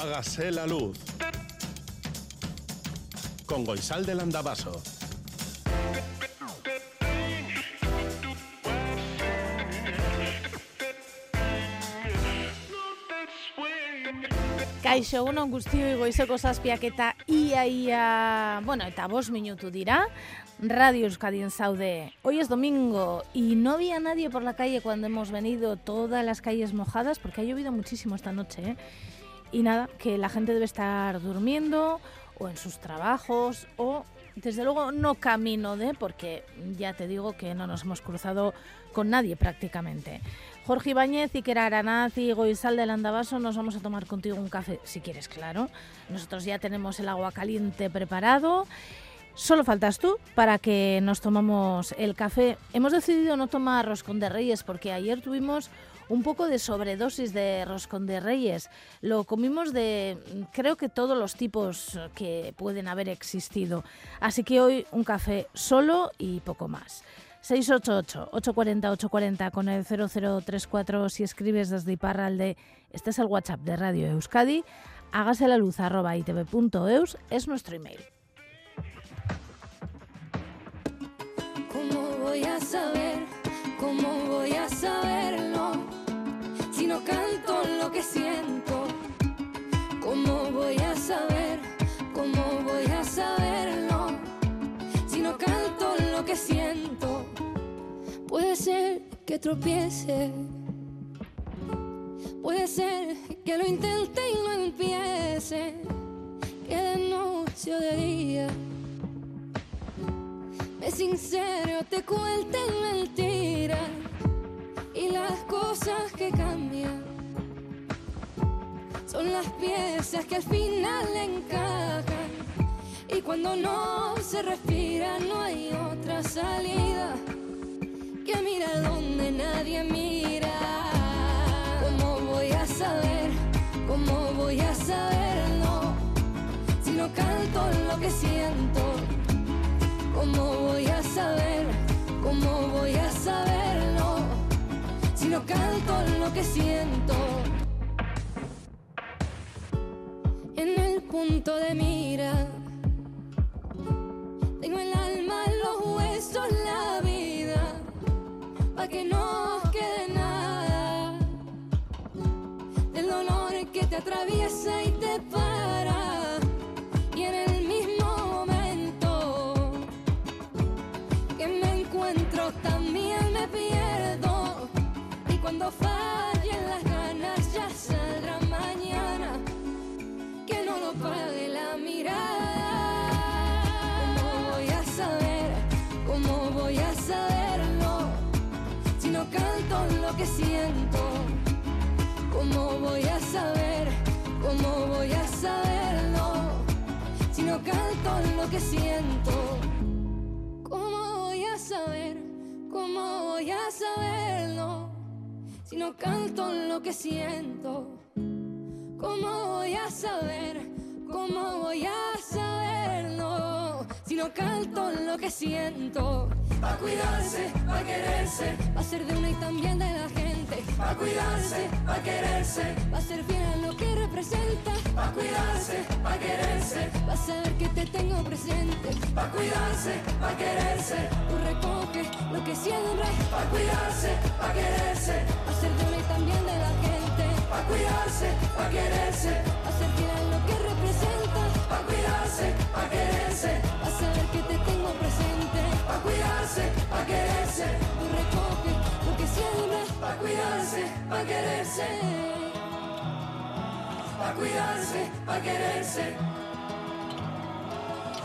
Hágase la luz. Con Goisal del Andabaso. Kaixo, unon guztioi goizeko zazpiak eta ia ia, bueno, eta bos minutu dira, Radio Euskadien Saude. Hoy es domingo y no había nadie por la calle cuando hemos venido, todas las calles mojadas, porque ha llovido muchísimo esta noche, ¿eh? Y nada, que la gente debe estar durmiendo o en sus trabajos o desde luego no camino de, porque ya te digo que no nos hemos cruzado con nadie prácticamente. Jorge Ibáñez, Iker Aranaz y Goizal del Andabaso, nos vamos a tomar contigo un café, si quieres, claro. Nosotros ya tenemos el agua caliente preparado. Solo faltas tú para que nos tomamos el café. Hemos decidido no tomar roscón de reyes porque ayer tuvimos un poco de sobredosis de roscón de reyes. Lo comimos de creo que todos los tipos que pueden haber existido. Así que hoy un café solo y poco más. 688-840-840 con el 0034 si escribes desde Iparralde. Este es el WhatsApp de Radio Euskadi. Hágase la luz arroba itv.eus es nuestro email. ¿Cómo voy a saber? ¿Cómo voy a saberlo? No canto lo que siento, ¿cómo voy a saber? ¿Cómo voy a saberlo? Si no canto lo que siento, puede ser que tropiece. Puede ser que lo intente y no empiece, que de noche o de día me sincero, te cuenten mentiras las cosas que cambian son las piezas que al final encajan. Y cuando no se respira, no hay otra salida que mira donde nadie mira. ¿Cómo voy a saber? ¿Cómo voy a saberlo? Si no canto lo que siento. ¿Cómo voy a saber? ¿Cómo voy a saberlo? No canto lo que siento. En el punto de mira, tengo el alma, los huesos, la vida, para que no quede nada del dolor que te atraviesa y te para. Voy a saberlo? Si no canto lo que siento. ¿Cómo voy a saber? ¿Cómo voy a saberlo? Si no canto lo que siento. ¿Cómo voy a saber? ¿Cómo voy a saberlo? Si no canto lo que siento. ¿Cómo voy a saber? ¿Cómo voy a saberlo? Si no canto lo que siento. Pa' cuidarse, pa' quererse, Va a ser de una y también de la gente. pa' cuidarse, pa' quererse, Va a ser fiel a lo que representa. pa' cuidarse, pa' quererse, Va a saber que te tengo presente. pa' cuidarse, pa' quererse, Tú recoges lo que siembras. pa' cuidarse, pa' quererse, Va a ser de una y también de la gente. pa' cuidarse, pa' quererse, Va a ser fiel pa' cuidarse, pa' quererse, pa' cuidarse, pa' quererse,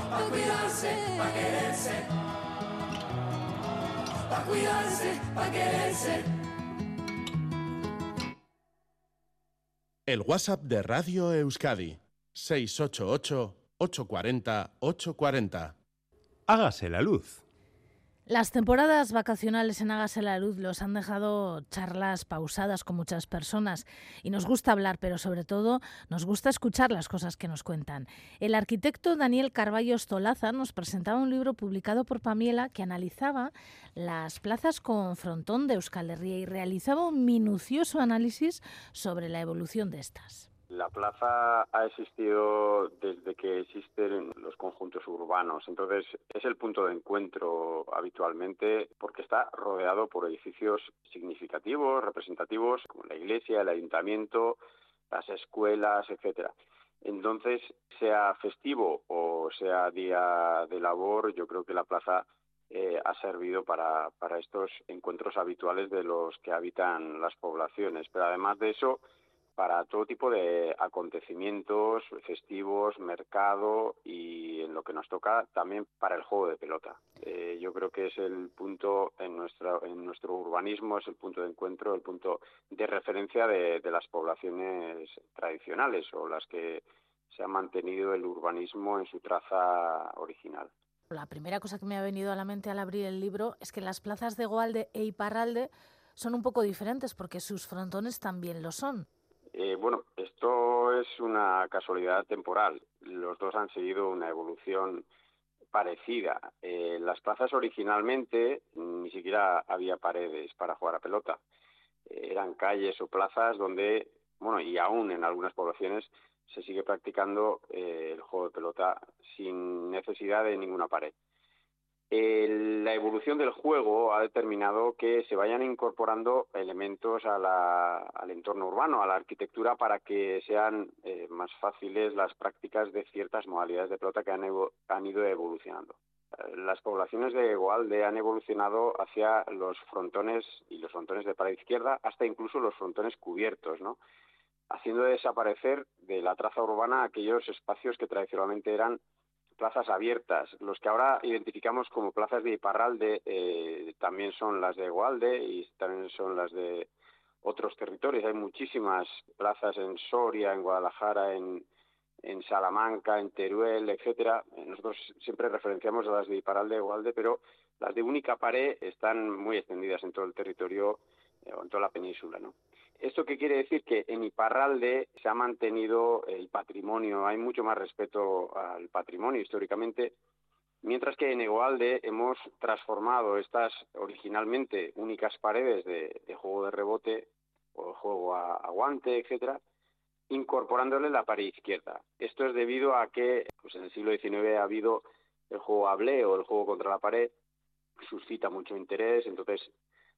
pa' cuidarse, pa' quererse, pa' cuidarse, pa' quererse. El WhatsApp de Radio Euskadi. 688-840-840. Hágase la luz. Las temporadas vacacionales en Hágase la Luz los han dejado charlas pausadas con muchas personas y nos gusta hablar, pero sobre todo nos gusta escuchar las cosas que nos cuentan. El arquitecto Daniel Carballo Stolaza nos presentaba un libro publicado por Pamiela que analizaba las plazas con frontón de Euskal Herria y realizaba un minucioso análisis sobre la evolución de estas. La plaza ha existido desde que existen los conjuntos urbanos, entonces es el punto de encuentro habitualmente porque está rodeado por edificios significativos, representativos, como la iglesia, el ayuntamiento, las escuelas, etcétera. Entonces, sea festivo o sea día de labor, yo creo que la plaza eh, ha servido para, para estos encuentros habituales de los que habitan las poblaciones. Pero además de eso, para todo tipo de acontecimientos festivos, mercado y en lo que nos toca también para el juego de pelota. Eh, yo creo que es el punto en nuestro, en nuestro urbanismo, es el punto de encuentro, el punto de referencia de, de las poblaciones tradicionales o las que se ha mantenido el urbanismo en su traza original. La primera cosa que me ha venido a la mente al abrir el libro es que las plazas de Goalde e Iparralde son un poco diferentes porque sus frontones también lo son. Eh, bueno, esto es una casualidad temporal. Los dos han seguido una evolución parecida. Eh, las plazas originalmente ni siquiera había paredes para jugar a pelota. Eh, eran calles o plazas donde, bueno, y aún en algunas poblaciones se sigue practicando el juego de pelota sin necesidad de ninguna pared. El, la evolución del juego ha determinado que se vayan incorporando elementos a la, al entorno urbano, a la arquitectura, para que sean eh, más fáciles las prácticas de ciertas modalidades de pelota que han, evo, han ido evolucionando. Las poblaciones de Goalde han evolucionado hacia los frontones y los frontones de pared izquierda, hasta incluso los frontones cubiertos, ¿no? haciendo desaparecer de la traza urbana aquellos espacios que tradicionalmente eran plazas abiertas. Los que ahora identificamos como plazas de Iparralde eh, también son las de Gualde y también son las de otros territorios. Hay muchísimas plazas en Soria, en Guadalajara, en, en Salamanca, en Teruel, etcétera. Nosotros siempre referenciamos a las de Iparralde y Gualde, pero las de única pared están muy extendidas en todo el territorio eh, o en toda la península, ¿no? ¿Esto qué quiere decir? Que en Iparralde se ha mantenido el patrimonio, hay mucho más respeto al patrimonio históricamente, mientras que en Egoalde hemos transformado estas originalmente únicas paredes de, juego de rebote o juego a, a guante, etcétera, incorporándole la pared izquierda. Esto es debido a que pues en el siglo XIX ha habido el juego hablé o el juego contra la pared, suscita mucho interés, entonces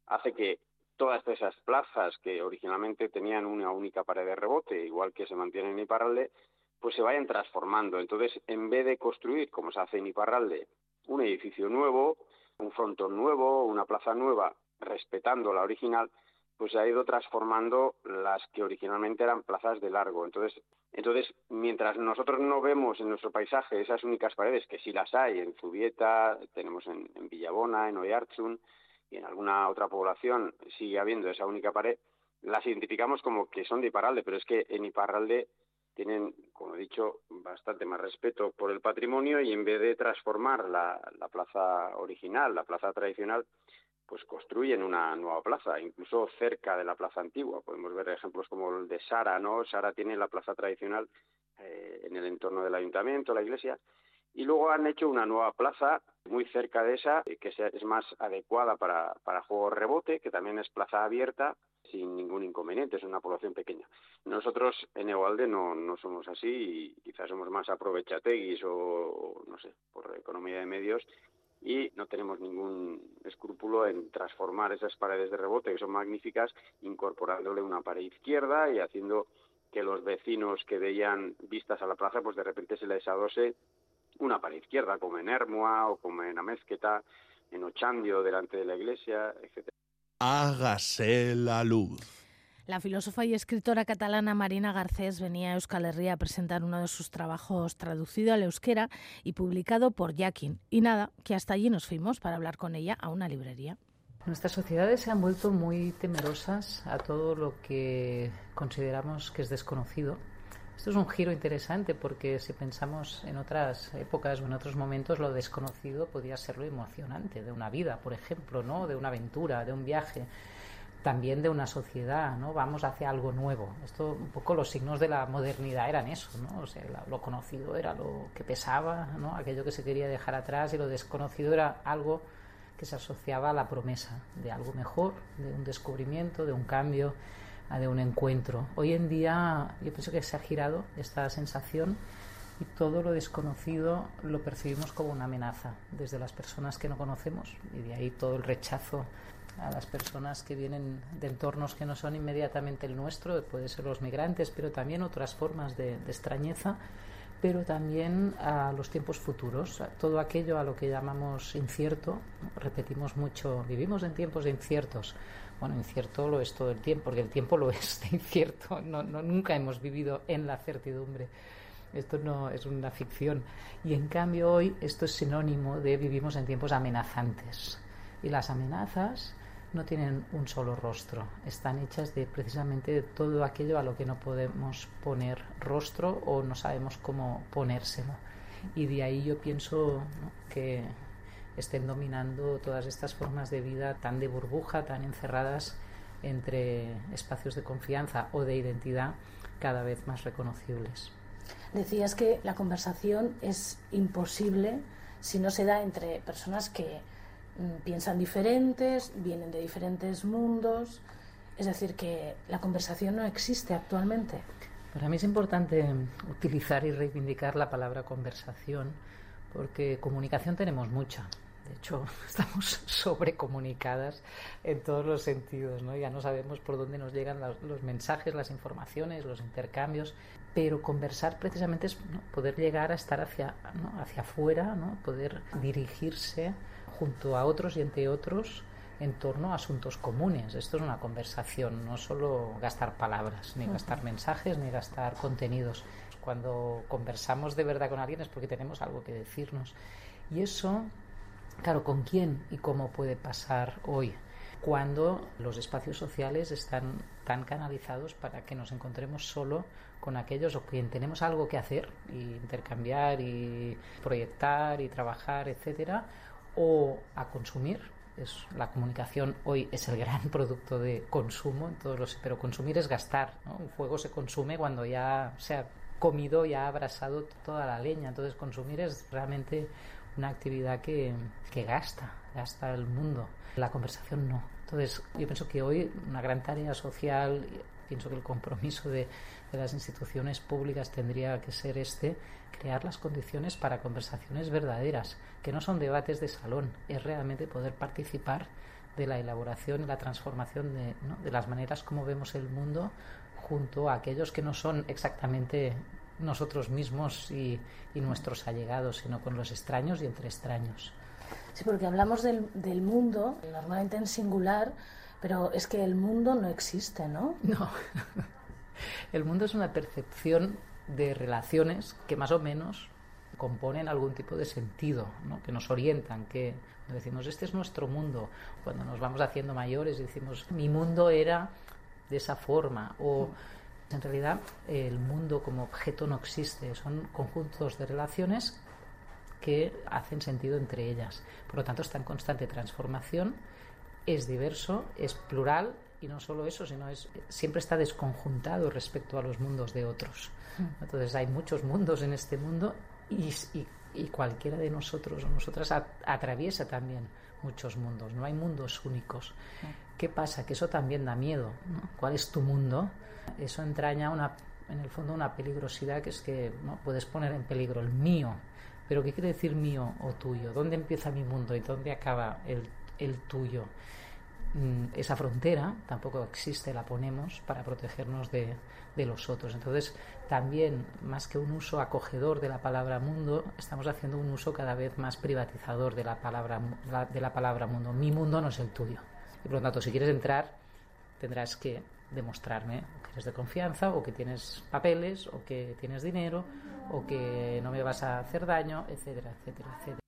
hace que todas esas plazas que originalmente tenían una única pared de rebote, igual que se mantienen en Iparralde, pues se vayan transformando. Entonces, en vez de construir, como se hace en Iparralde, un edificio nuevo, un frontón nuevo, una plaza nueva, respetando la original, pues se ha ido transformando las que originalmente eran plazas de largo. Entonces, entonces mientras nosotros no vemos en nuestro paisaje esas únicas paredes, que sí las hay en Zubieta, tenemos en, en Villabona, en Oyartzun, y en alguna otra población sigue habiendo esa única pared, las identificamos como que son de Iparralde, pero es que en Iparralde tienen, como he dicho, bastante más respeto por el patrimonio y en vez de transformar la, la plaza original, la plaza tradicional, pues construyen una nueva plaza, incluso cerca de la plaza antigua. Podemos ver ejemplos como el de Sara, ¿no? Sara tiene la plaza tradicional eh, en el entorno del ayuntamiento, la iglesia, y luego han hecho una nueva plaza muy cerca de esa, que es más adecuada para, para juego rebote, que también es plaza abierta sin ningún inconveniente, es una población pequeña. Nosotros en Egualde no, no somos así y quizás somos más aprovechateguis o, no sé, por economía de medios y no tenemos ningún escrúpulo en transformar esas paredes de rebote, que son magníficas, incorporándole una pared izquierda y haciendo que los vecinos que veían vistas a la plaza, pues de repente se les adose una pared izquierda, como en Hermua o como en Amezqueta, en Ochandio, delante de la iglesia, etc. Hágase la luz. La filósofa y escritora catalana Marina Garcés venía a Euskal Herria a presentar uno de sus trabajos traducido al euskera y publicado por Yakin. Y nada, que hasta allí nos fuimos para hablar con ella a una librería. Nuestras sociedades se han vuelto muy temerosas a todo lo que consideramos que es desconocido esto es un giro interesante porque si pensamos en otras épocas o en otros momentos, lo desconocido podía ser lo emocionante de una vida, por ejemplo, ¿no? de una aventura, de un viaje, también de una sociedad, ¿no? Vamos hacia algo nuevo. Esto, un poco los signos de la modernidad eran eso, ¿no? O sea, lo conocido era lo que pesaba, ¿no? Aquello que se quería dejar atrás y lo desconocido era algo que se asociaba a la promesa de algo mejor, de un descubrimiento, de un cambio de un encuentro. Hoy en día yo pienso que se ha girado esta sensación y todo lo desconocido lo percibimos como una amenaza desde las personas que no conocemos y de ahí todo el rechazo a las personas que vienen de entornos que no son inmediatamente el nuestro, puede ser los migrantes, pero también otras formas de, de extrañeza, pero también a los tiempos futuros, a todo aquello a lo que llamamos incierto. Repetimos mucho, vivimos en tiempos de inciertos. Bueno, incierto lo es todo el tiempo, porque el tiempo lo es de incierto. No, no, nunca hemos vivido en la certidumbre. Esto no es una ficción. Y en cambio hoy esto es sinónimo de vivimos en tiempos amenazantes. Y las amenazas no tienen un solo rostro, están hechas de precisamente de todo aquello a lo que no podemos poner rostro o no sabemos cómo ponérselo. Y de ahí yo pienso que estén dominando todas estas formas de vida tan de burbuja, tan encerradas entre espacios de confianza o de identidad cada vez más reconocibles. Decías que la conversación es imposible si no se da entre personas que piensan diferentes, vienen de diferentes mundos. Es decir, que la conversación no existe actualmente. Para mí es importante utilizar y reivindicar la palabra conversación porque comunicación tenemos mucha. De hecho, estamos sobrecomunicadas en todos los sentidos, ¿no? Ya no sabemos por dónde nos llegan los, mensajes, las informaciones, los intercambios, pero conversar precisamente es poder llegar a estar hacia, ¿no? hacia afuera, ¿no? poder dirigirse junto a otros y entre otros en torno a asuntos comunes. Esto es una conversación, no solo gastar palabras, ni gastar mensajes, ni gastar contenidos. Cuando conversamos de verdad con alguien es porque tenemos algo que decirnos. Y eso Claro, ¿con quién y cómo puede pasar hoy? Cuando los espacios sociales están tan canalizados para que nos encontremos solo con aquellos o quien tenemos algo que hacer, y intercambiar y proyectar y trabajar, etcétera, o a consumir. Es, la comunicación hoy es el gran producto de consumo, en todos los, pero consumir es gastar. Un fuego se consume cuando ya se ha comido y ha abrasado toda la leña. Entonces consumir es realmente una actividad que, que gasta, gasta el mundo. La conversación no. Entonces, yo pienso que hoy una gran tarea social, pienso que el compromiso de, de, las instituciones públicas tendría que ser este, crear las condiciones para conversaciones verdaderas, que no son debates de salón, es realmente poder participar de la elaboración y la transformación de, ¿no? de las maneras como vemos el mundo junto a aquellos que no son exactamente nosotros mismos y, y, nuestros allegados, sino con los extraños y entre extraños. Sí, porque hablamos del, del, mundo, normalmente en singular, pero es que el mundo no existe, ¿no? No. El mundo es una percepción de relaciones que más o menos componen algún tipo de sentido, ¿no? que nos orientan, que decimos, este es nuestro mundo. Cuando nos vamos haciendo mayores decimos, mi mundo era de esa forma, o en realidad el mundo como objeto no existe, son conjuntos de relaciones que hacen sentido entre ellas. Por lo tanto, está en constante transformación, es diverso, es plural y no solo eso, sino es siempre está desconjuntado respecto a los mundos de otros. Entonces hay muchos mundos en este mundo y, y, y cualquiera de nosotros o nosotras atraviesa también muchos mundos. No hay mundos únicos. ¿Qué pasa? Que eso también da miedo. ¿no? ¿Cuál es tu mundo? Eso entraña una, en el fondo una peligrosidad que es que ¿no? puedes poner en peligro el mío. Pero ¿qué quiere decir mío o tuyo? ¿Dónde empieza mi mundo y dónde acaba el, el tuyo? Esa frontera tampoco existe, la ponemos para protegernos de, de, los otros. Entonces, también, más que un uso acogedor de la palabra mundo, estamos haciendo un uso cada vez más privatizador de la palabra, de la palabra mundo. Mi mundo no es el tuyo. Y por lo tanto, si quieres entrar, tendrás que demostrarme que eres de confianza o que tienes papeles o que tienes dinero o que no me vas a hacer daño, etcétera, etcétera, etcétera.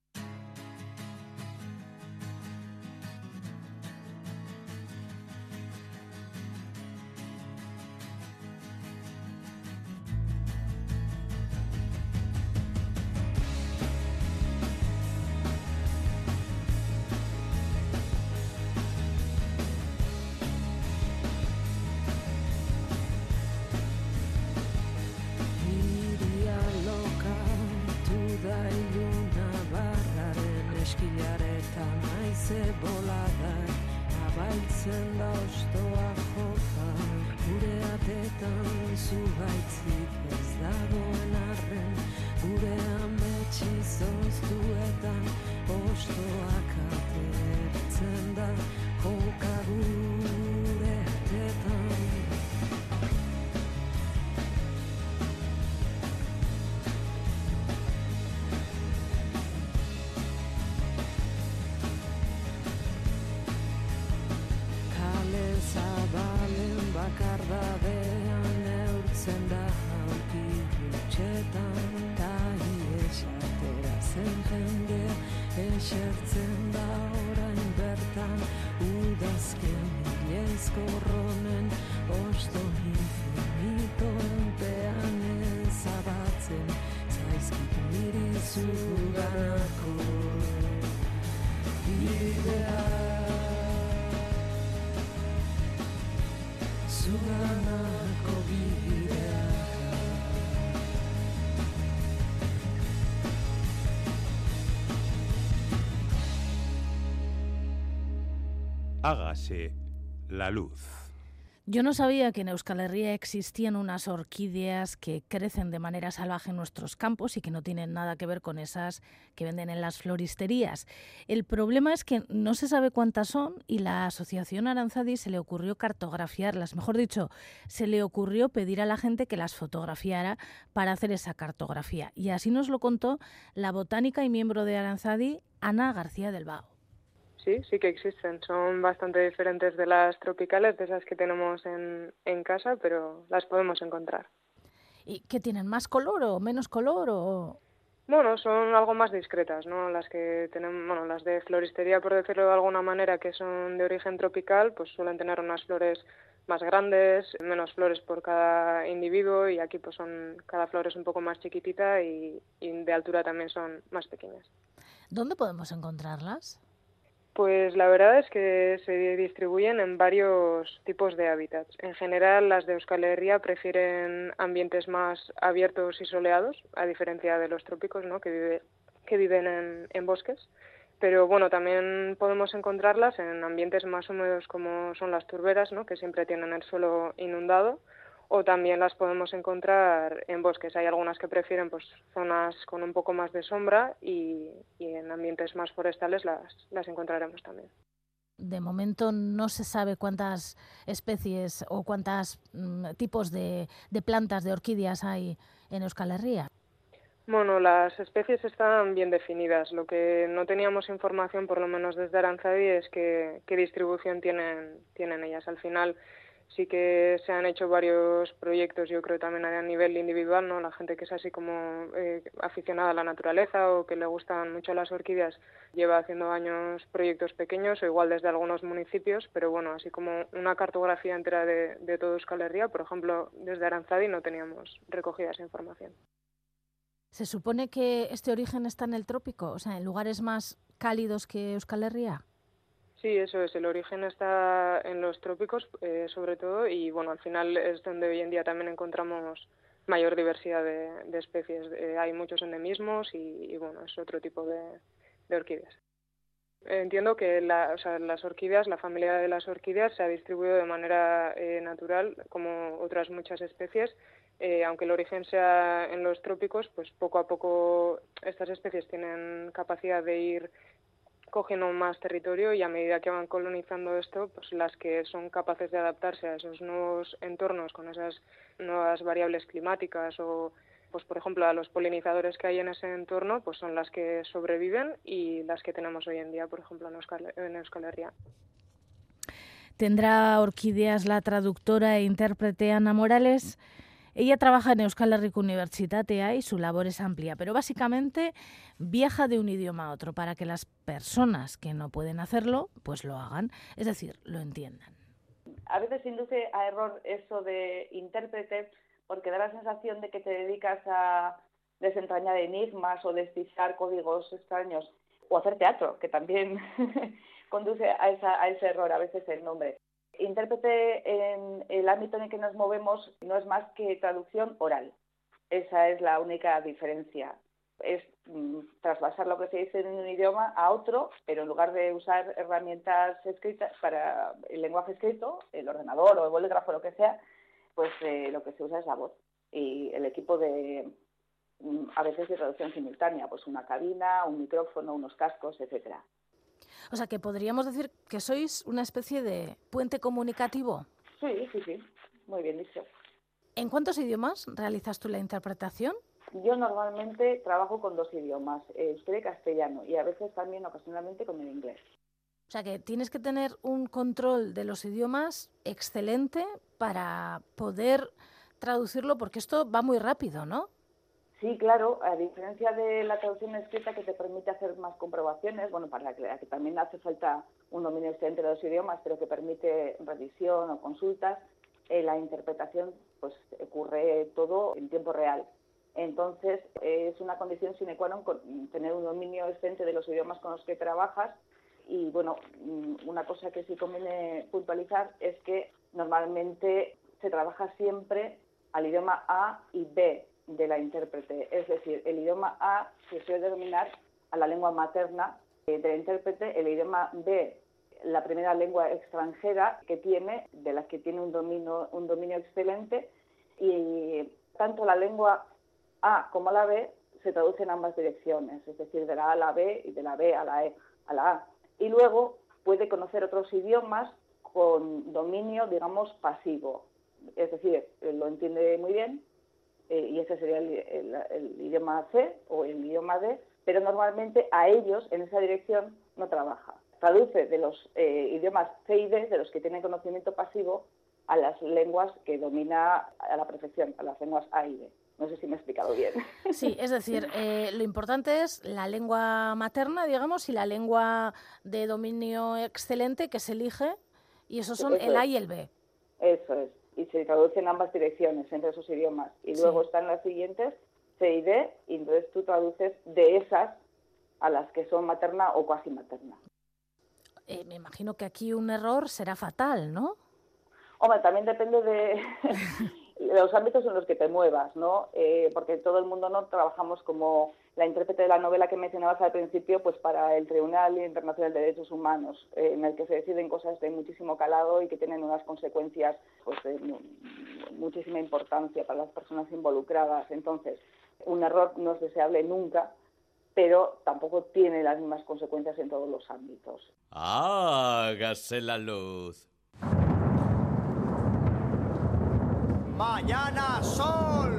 Esertzen da Hágase la luz. Yo no sabía que en Euskal Herria existían unas orquídeas que crecen de manera salvaje en nuestros campos y que no tienen nada que ver con esas que venden en las floristerías. El problema es que no se sabe cuántas son y la Asociación Aranzadi se le ocurrió cartografiarlas. Mejor dicho, se le ocurrió pedir a la gente que las fotografiara para hacer esa cartografía. Y así nos lo contó la botánica y miembro de Aranzadi, Ana García del Vago. Sí, sí que existen. Son bastante diferentes de las tropicales, de esas que tenemos en, en casa, pero las podemos encontrar. ¿Y qué tienen? ¿Más color o menos color? O... Bueno, son algo más discretas, ¿no? Las que tenemos, bueno, las de floristería, por decirlo de alguna manera, que son de origen tropical, pues suelen tener unas flores más grandes, menos flores por cada individuo y aquí pues son cada flor es un poco más chiquitita y, y de altura también son más pequeñas. ¿Dónde podemos encontrarlas? Pues la verdad es que se distribuyen en varios tipos de hábitats. En general, las de Euskal Herria prefieren ambientes más abiertos y soleados, a diferencia de los trópicos, ¿no? que, vive, que viven en, en bosques. Pero bueno, también podemos encontrarlas en ambientes más húmedos como son las turberas, ¿no? que siempre tienen el suelo inundado, o también las podemos encontrar en bosques. Hay algunas que prefieren pues zonas con un poco más de sombra y, y en ambientes más forestales las, las encontraremos también. De momento no se sabe cuántas especies o cuántos mm, tipos de, de, plantas, de orquídeas hay en Euskal Herria. Bueno, las especies están bien definidas. Lo que no teníamos información, por lo menos desde Aranzadi, es que, qué distribución tienen, tienen ellas. Al final, sí que se han hecho varios proyectos, yo creo también a nivel individual, ¿no? La gente que es así como eh, aficionada a la naturaleza o que le gustan mucho las orquídeas lleva haciendo años proyectos pequeños o igual desde algunos municipios, pero bueno, así como una cartografía entera de, de todo Euskal Herria, por ejemplo, desde Aranzadi no teníamos recogida esa información. ¿Se supone que este origen está en el trópico, o sea, en lugares más cálidos que Euskal Herria? Sí, eso es. El origen está en los trópicos, eh, sobre todo, y bueno, al final es donde hoy en día también encontramos mayor diversidad de, especies. Eh, hay muchos endemismos y, bueno, es otro tipo de, de orquídeas. Entiendo que la, o sea, las orquídeas, la familia de las orquídeas se ha distribuido de manera eh, natural, como otras muchas especies. Aunque el origen sea en los trópicos, pues poco a poco estas especies tienen capacidad de ir cogiendo más territorio y a medida que van colonizando esto, pues las que son capaces de adaptarse a esos nuevos entornos con esas nuevas variables climáticas o pues por ejemplo a los polinizadores que hay en ese entorno, pues son las que sobreviven y las que tenemos hoy en día, por ejemplo en Euskal, en Euskal Herria. Tendrá orquídeas la traductora e intérprete Ana Morales. Ella trabaja en Euskal Herriko Universitatea y su labor es amplia, pero básicamente viaja de un idioma a otro para que las personas que no pueden hacerlo, pues lo hagan, es decir, lo entiendan. A veces induce a error eso de intérprete porque da la sensación de que te dedicas a desentrañar enigmas o descifrar códigos extraños o hacer teatro, que también conduce a, esa, a ese error a veces el nombre intérprete en el ámbito en el que nos movemos no es más que traducción oral. Esa es la única diferencia. Es mm, lo que se dice en un idioma a otro, pero en lugar de usar herramientas escritas para el lenguaje escrito, el ordenador o el bolígrafo, lo que sea, pues eh, lo que se usa es la voz y el equipo de mm, a veces de traducción simultánea, pues una cabina, un micrófono, unos cascos, etcétera. O sea que podríamos decir que sois una especie de puente comunicativo. Sí, sí, sí, muy bien dicho. ¿En cuántos idiomas realizas tú la interpretación? Yo normalmente trabajo con dos idiomas, euskera y castellano, y a veces también ocasionalmente con el inglés. O sea que tienes que tener un control de los idiomas excelente para poder traducirlo, porque esto va muy rápido, ¿no? Sí, claro, a diferencia de la traducción escrita que te permite hacer más comprobaciones, bueno, para la que, también hace falta un dominio excelente de los idiomas, pero que permite revisión o consultas, eh, la interpretación pues ocurre todo en tiempo real. Entonces, es una condición sine qua non tener un dominio excelente de los idiomas con los que trabajas. Y bueno, mm, una cosa que sí conviene puntualizar es que normalmente se trabaja siempre al idioma A y B de la intérprete. Es decir, el idioma A se suele denominar a la lengua materna eh, de la intérprete, el idioma B la primera lengua extranjera que tiene, de las que tiene un dominio, un dominio excelente, y tanto la lengua A como la B se traducen en ambas direcciones, es decir, de la A a la B y de la B a la E a la A. Y luego puede conocer otros idiomas con dominio, digamos, pasivo, es decir, lo entiende muy bien, eh, y ese sería el, idioma C o el idioma D, pero normalmente a ellos en esa dirección no trabaja. Traduce de los eh, idiomas C y D, de los que tienen conocimiento pasivo, a las lenguas que domina a la perfección, a las lenguas A y D. No sé si me he explicado bien. Sí, es decir, eh, lo importante es la lengua materna, digamos, y la lengua de dominio excelente que se elige, y esos son el A y el B. Eso es y se traduce en ambas direcciones entre esos idiomas. Y luego están las siguientes, C y D, y entonces tú traduces de esas a las que son materna o cuasi materna. Eh, me imagino que aquí un error será fatal, ¿no? Hombre, también depende de, los ámbitos en los que te muevas, ¿no? Eh, porque todo el mundo no trabajamos como la intérprete de la novela que mencionabas al principio, pues para el Tribunal Internacional de Derechos Humanos, eh, en el que se deciden cosas de muchísimo calado y que tienen unas consecuencias pues de muchísima importancia para las personas involucradas. Entonces, un error no es deseable nunca, pero tampoco tiene las mismas consecuencias en todos los ámbitos. Hágase la luz. Mañana sol.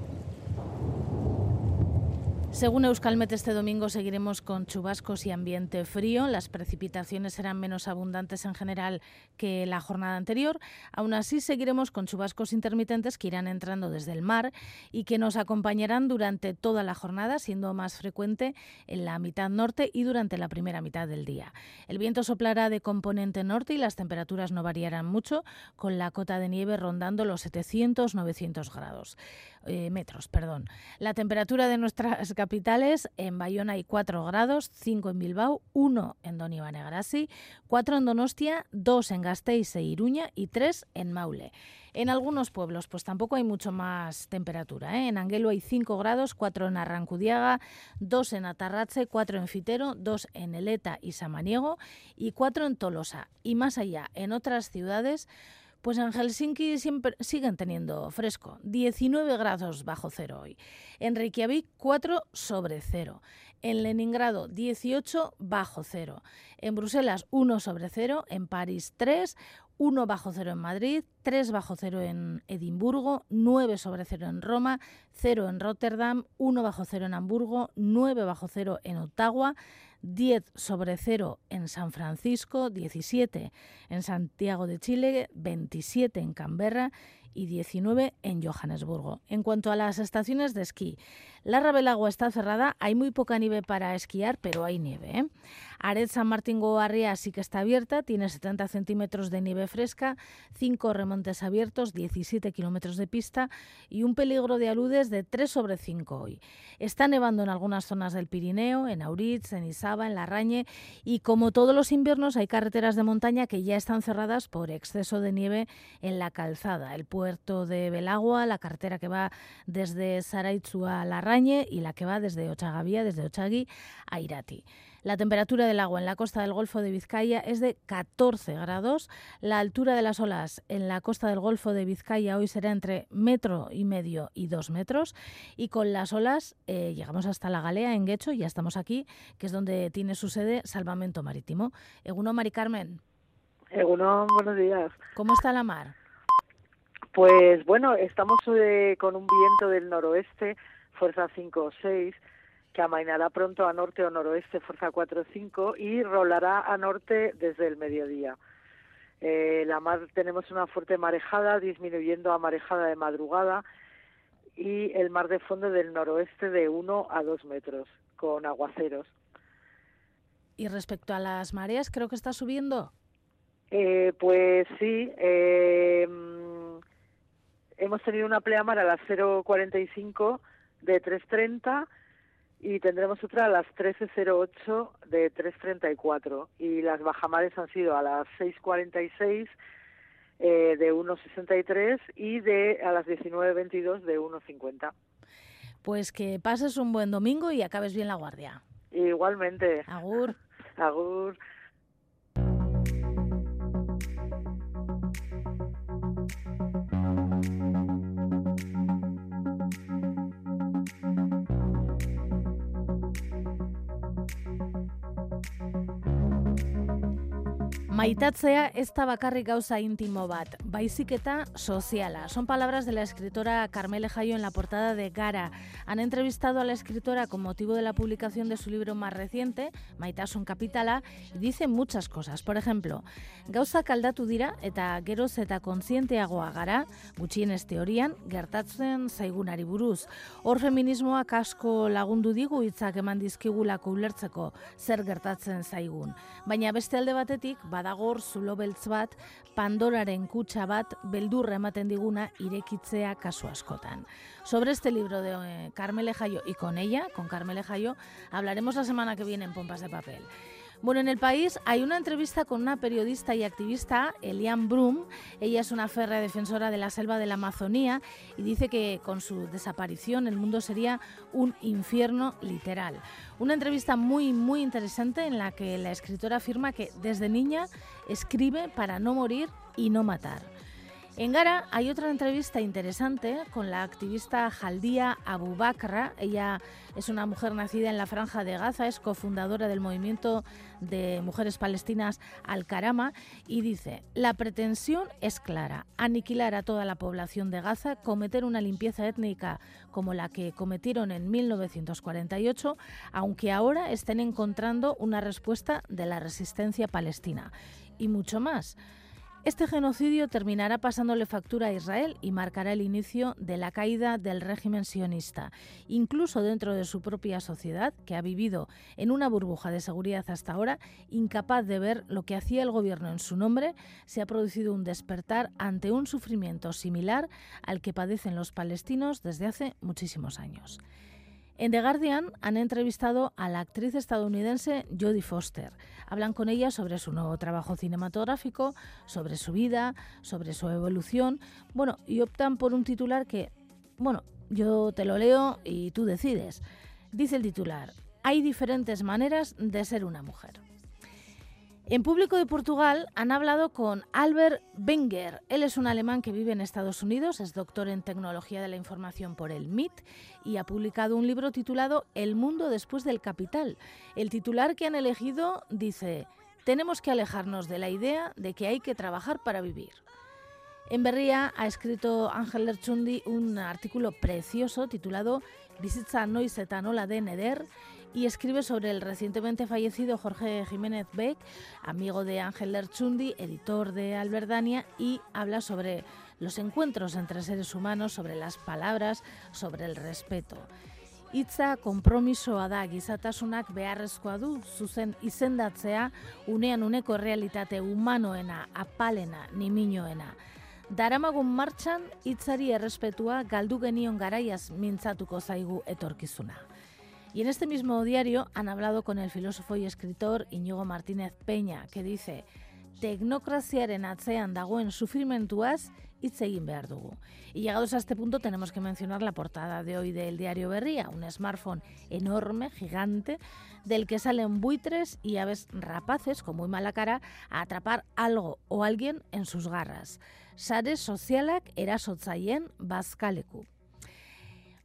Según Euskalmet, este domingo seguiremos con chubascos y ambiente frío. Las precipitaciones serán menos abundantes en general que la jornada anterior. Aún así, seguiremos con chubascos intermitentes que irán entrando desde el mar y que nos acompañarán durante toda la jornada, siendo más frecuente en la mitad norte y durante la primera mitad del día. El viento soplará de componente norte y las temperaturas no variarán mucho, con la cota de nieve rondando los 700-900 grados. Eh, metros, perdón. La temperatura de nuestras capitales, en Bayona hay 4 grados, 5 en Bilbao, 1 en Negrassi, 4 en Donostia, 2 en Gasteiz e Iruña y 3 en Maule. En algunos pueblos, pues tampoco hay mucho más temperatura. ¿eh? En Anguelo hay 5 grados, 4 en Arrancudiaga, 2 en Atarratze, 4 en Fitero, 2 en Eleta y Samaniego y 4 en Tolosa. Y más allá, en otras ciudades, pues en Helsinki siempre siguen teniendo fresco, 19 grados bajo cero hoy. En Reykjavik 4 sobre cero. En Leningrado 18 bajo cero. En Bruselas 1 sobre cero. En París 3. 1 bajo cero en Madrid, 3 bajo cero en Edimburgo, 9 sobre cero en Roma, 0 en Rotterdam, 1 bajo cero en Hamburgo, 9 bajo cero en Ottawa, 10 sobre 0 en San Francisco, 17 en Santiago de Chile, 27 en Canberra y 19 en Johannesburgo. En cuanto a las estaciones de esquí, la Rabelagua está cerrada, hay muy poca nieve para esquiar, pero hay nieve. ¿eh? Ared San Martín Goarria sí que está abierta, tiene 70 centímetros de nieve fresca, 5 remontes abiertos, 17 kilómetros de pista y un peligro de aludes de 3 sobre 5 hoy. Está nevando en algunas zonas del Pirineo, en Auritz, en Isaba, en Larrañe y como todos los inviernos hay carreteras de montaña que ya están cerradas por exceso de nieve en la calzada. Puerto de Belagua, la carretera que va desde Saraitzu a Larrañe y la que va desde Ochagavía, desde Ochagui a Irati. La temperatura del agua en la costa del Golfo de Vizcaya es de 14 grados. La altura de las olas en la costa del Golfo de Vizcaya hoy será entre metro y medio y dos metros. Y con las olas eh, llegamos hasta la Galea en Guecho y ya estamos aquí, que es donde tiene su sede Salvamento Marítimo. Eguno, Mari Carmen. Eguno, buenos días. ¿Cómo está la mar? Pues bueno, estamos eh, con un viento del noroeste, fuerza 5 o 6, que amainará pronto a norte o noroeste, fuerza 4 o 5, y rolará a norte desde el mediodía. Eh, la mar tenemos una fuerte marejada, disminuyendo a marejada de madrugada, y el mar de fondo del noroeste de 1 a 2 metros, con aguaceros. Y respecto a las mareas, creo que está subiendo. Eh, pues sí, eh, hemos tenido una pleamar a las 0.45 de 3.30 y tendremos otra a las 13.08 de 3.34 y las bajamares han sido a las 6.46 eh, de 1.63 y de a las 19.22 de 1.50. Pues que pases un buen domingo y acabes bien la guardia. Igualmente. Agur. Agur. Maitatzea ez da bakarrik gauza intimo bat, baizik eta soziala. Son palabras de la escritora Carmele Jayo en la portada de Gara. Han entrevistado a la escritora con motivo de la publicación de su libro más reciente, Maitasun Kapitala, y dice muchas cosas. Por ejemplo, gauza kaldatu dira eta geroz eta kontzienteagoa gara, gutxienez teorian, gertatzen zaigunari buruz. Hor feminismoak asko lagundu digu hitzak eman dizkigulako ulertzeko zer gertatzen zaigun. Baina beste alde batetik, badagor zulo beltz bat, Pandoraren kutsa bat, beldurra ematen diguna irekitzea kasu askotan. Sobre este libro de eh, Carmele Jayo y con ella, con Carmele Jayo, hablaremos la semana que viene en Pompas de Papel. Bueno, en el país hay una entrevista con una periodista y activista, Elian Brum. Ella es una férrea defensora de la selva de la Amazonía y dice que con su desaparición el mundo sería un infierno literal. Una entrevista muy, muy interesante en la que la escritora afirma que desde niña escribe para no morir y no matar. En Gara hay otra entrevista interesante con la activista Jaldía Abubakra. Ella es una mujer nacida en la Franja de Gaza, es cofundadora del movimiento de mujeres palestinas Al-Karama y dice, la pretensión es clara, aniquilar a toda la población de Gaza, cometer una limpieza étnica como la que cometieron en 1948, aunque ahora estén encontrando una respuesta de la resistencia palestina. Y mucho más. Este genocidio terminará pasándole factura a Israel y marcará el inicio de la caída del régimen sionista. Incluso dentro de su propia sociedad, que ha vivido en una burbuja de seguridad hasta ahora, incapaz de ver lo que hacía el gobierno en su nombre, se ha producido un despertar ante un sufrimiento similar al que padecen los palestinos desde hace muchísimos años. En The Guardian han entrevistado a la actriz estadounidense Jodie Foster. Hablan con ella sobre su nuevo trabajo cinematográfico, sobre su vida, sobre su evolución, bueno, y optan por un titular que, bueno, yo te lo leo y tú decides. Dice el titular, hay diferentes maneras de ser una mujer. En público de Portugal han hablado con Albert Wenger. Él es un alemán que vive en Estados Unidos, es doctor en tecnología de la información por el MIT y ha publicado un libro titulado El mundo después del capital. El titular que han elegido dice, tenemos que alejarnos de la idea de que hay que trabajar para vivir. En Berría ha escrito Ángel Lerchundi un artículo precioso titulado Bizitza noiz eta nola den eder y escribe sobre el recientemente fallecido Jorge Jiménez Beck, amigo de Ángel Lerchundi, editor de Alberdania, y habla sobre los encuentros entre seres humanos, sobre las palabras, sobre el respeto. Hitza konpromisoa da gizatasunak beharrezkoa du zuzen izendatzea unean uneko realitate humanoena, apalena, niminoena. Daramagun martxan hitzari errespetua galdu genion garaiaz mintzatuko zaigu etorkizuna. Y en este mismo diario han hablado con el filósofo y escritor Iñigo Martínez Peña, que dice, teknokraziaren atzean dagoen sufrimentuaz hitz egin behar dugu. Y llegados a este punto tenemos que mencionar la portada de hoy del diario Berría, un smartphone enorme, gigante, del que salen buitres y aves rapaces con muy mala cara a atrapar algo o alguien en sus garras. Sare sozialak erasotzaien bazkaleku.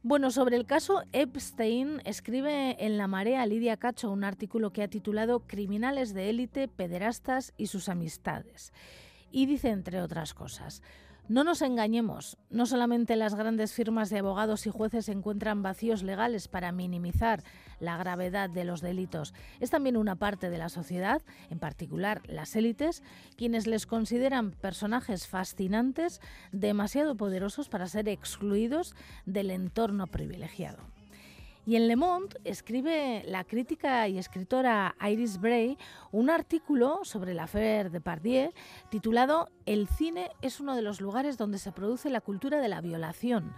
Bueno, sobre el caso Epstein, escribe en La Marea Lidia Cacho un artículo que ha titulado Criminales de élite, pederastas y sus amistades. Y dice, entre otras cosas, no nos engañemos, no solamente las grandes firmas de abogados y jueces encuentran vacíos legales para minimizar la gravedad de los delitos, es también una parte de la sociedad, en particular las élites, quienes les consideran personajes fascinantes, demasiado poderosos para ser excluidos del entorno privilegiado. Y en Le Monde escribe la crítica y escritora Iris Bray un artículo sobre la Fer de Pardier titulado El cine es uno de los lugares donde se produce la cultura de la violación.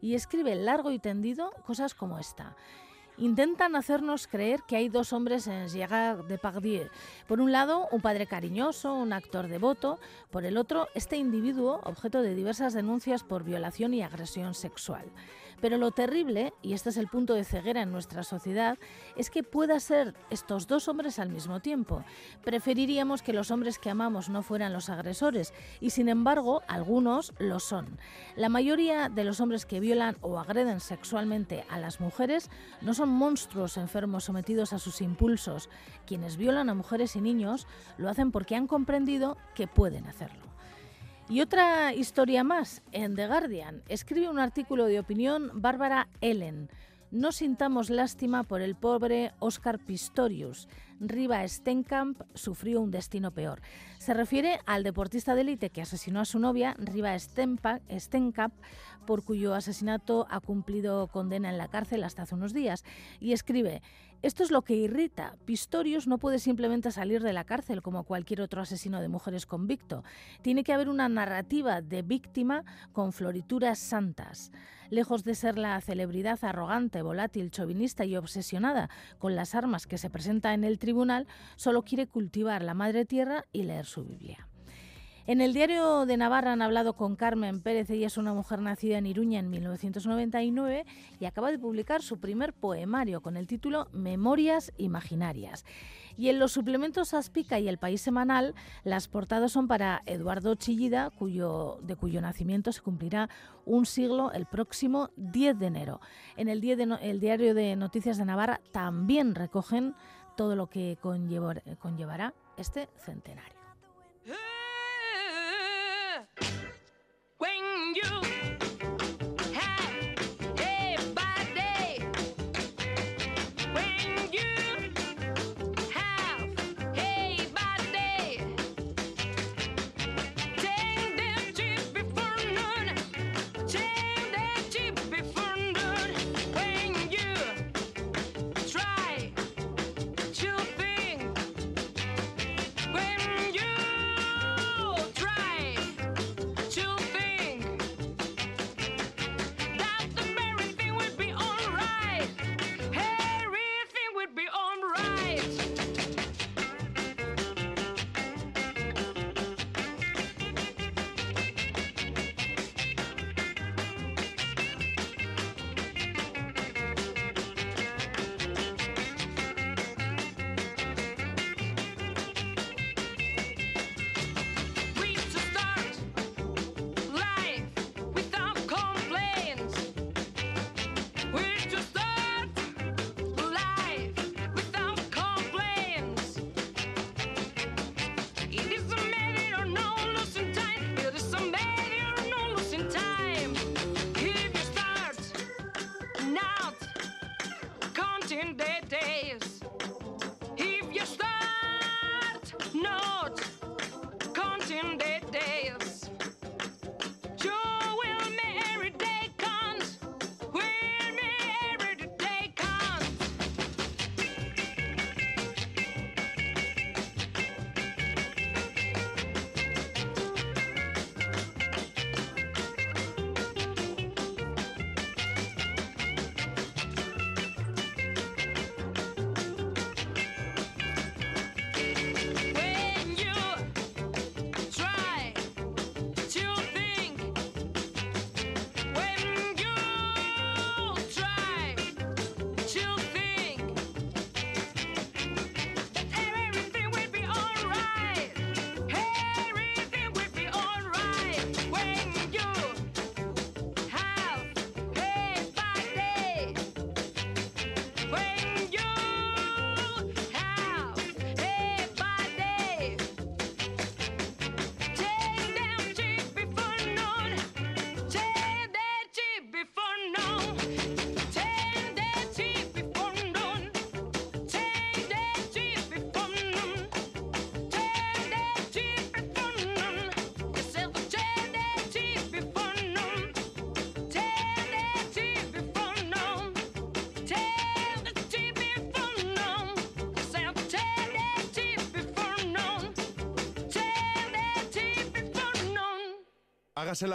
Y escribe largo y tendido cosas como esta. Intentan hacernos creer que hay dos hombres en Gérard Depardieu. Por un lado, un padre cariñoso, un actor devoto. Por el otro, este individuo, objeto de diversas denuncias por violación y agresión sexual. Pero lo terrible, y este es el punto de ceguera en nuestra sociedad, es que pueda ser estos dos hombres al mismo tiempo. Preferiríamos que los hombres que amamos no fueran los agresores, y sin embargo, algunos lo son. La mayoría de los hombres que violan o agreden sexualmente a las mujeres no son monstruos enfermos sometidos a sus impulsos. Quienes violan a mujeres y niños lo hacen porque han comprendido que pueden hacerlo. Y otra historia más, en The Guardian, escribe un artículo de opinión Bárbara Ellen. No sintamos lástima por el pobre Oscar Pistorius. Riva Stenkamp sufrió un destino peor. Se refiere al deportista de élite que asesinó a su novia, Riva Stenkamp, por cuyo asesinato ha cumplido condena en la cárcel hasta hace unos días. Y escribe, esto es lo que irrita. Pistorius no puede simplemente salir de la cárcel como cualquier otro asesino de mujeres convicto. Tiene que haber una narrativa de víctima con florituras santas. Lejos de ser la celebridad arrogante, volátil, chauvinista y obsesionada con las armas que se presenta en el tribunal, solo quiere cultivar la madre tierra y leer su Biblia. En el diario de Navarra han hablado con Carmen Pérez, ella es una mujer nacida en Iruña en 1999 y acaba de publicar su primer poemario con el título Memorias Imaginarias. Y en los suplementos Aspica y El País Semanal, las portadas son para Eduardo Chillida, de cuyo nacimiento se cumplirá un siglo el próximo 10 de enero. En el diario de Noticias de Navarra también recogen todo lo que conllevará este centenario.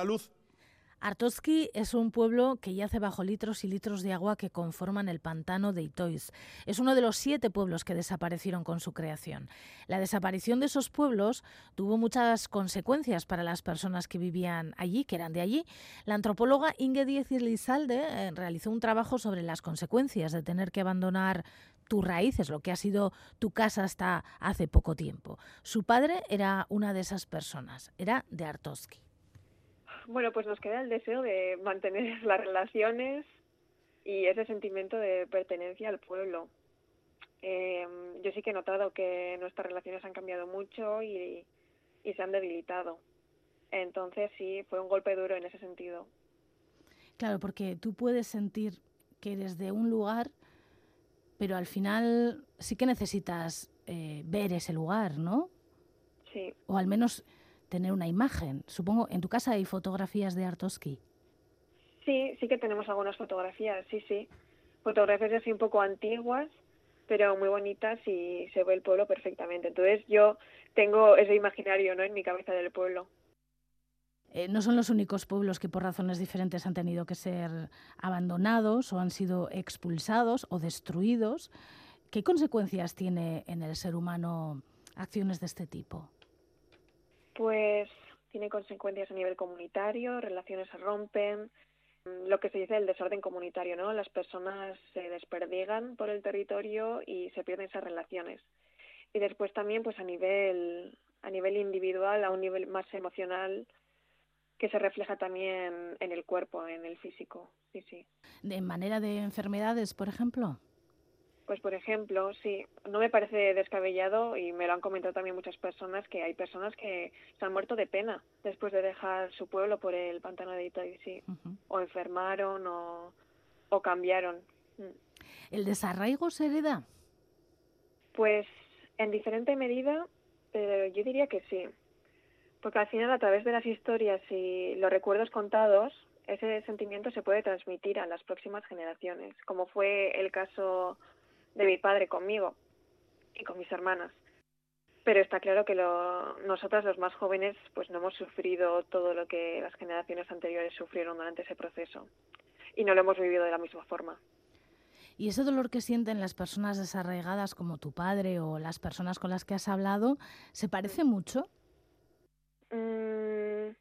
Luz. Artoski es un pueblo que yace bajo litros y litros de agua que conforman el pantano de Itoiz. Es uno de los siete pueblos que desaparecieron con su creación. La desaparición de esos pueblos tuvo muchas consecuencias para las personas que vivían allí, que eran de allí. La antropóloga Inge Diez Lizalde eh, realizó un trabajo sobre las consecuencias de tener que abandonar tus raíces, lo que ha sido tu casa hasta hace poco tiempo. Su padre era una de esas personas, era de Artoski. Bueno, pues nos queda el deseo de mantener las relaciones y ese sentimiento de pertenencia al pueblo. Eh, yo sí que he notado que nuestras relaciones han cambiado mucho y, y se han debilitado. Entonces sí, fue un golpe duro en ese sentido. Claro, porque tú puedes sentir que eres de un lugar, pero al final sí que necesitas eh, ver ese lugar, ¿no? Sí. O al menos tener una imagen. Supongo, en tu casa hay fotografías de Artoski. Sí, sí que tenemos algunas fotografías, sí, sí. Fotografías así un poco antiguas, pero muy bonitas y se ve el pueblo perfectamente. Entonces yo tengo ese imaginario ¿no? en mi cabeza del pueblo. Eh, no son los únicos pueblos que por razones diferentes han tenido que ser abandonados o han sido expulsados o destruidos. ¿Qué consecuencias tiene en el ser humano acciones de este tipo? Pues tiene consecuencias a nivel comunitario, relaciones se rompen, mm, lo que se dice el desorden comunitario, ¿no? Las personas se desperdigan por el territorio y se pierden esas relaciones. Y después también, pues a nivel a nivel individual, a un nivel más emocional, que se refleja también en el cuerpo, en el físico. Sí, sí. ¿De manera de enfermedades, por ejemplo? Pues por ejemplo, sí, no me parece descabellado y me lo han comentado también muchas personas que hay personas que se han muerto de pena después de dejar su pueblo por el pantano de Itoy, sí, uh -huh. o enfermaron o, o cambiaron. ¿El desarraigo se hereda? Pues en diferente medida, pero yo diría que sí, porque al final a través de las historias y los recuerdos contados, ese sentimiento se puede transmitir a las próximas generaciones, como fue el caso de mi padre conmigo y con mis hermanas. Pero está claro que lo, nosotras los más jóvenes pues no hemos sufrido todo lo que las generaciones anteriores sufrieron durante ese proceso y no lo hemos vivido de la misma forma. ¿Y ese dolor que sienten las personas desarraigadas como tu padre o las personas con las que has hablado, se parece mucho? Mm,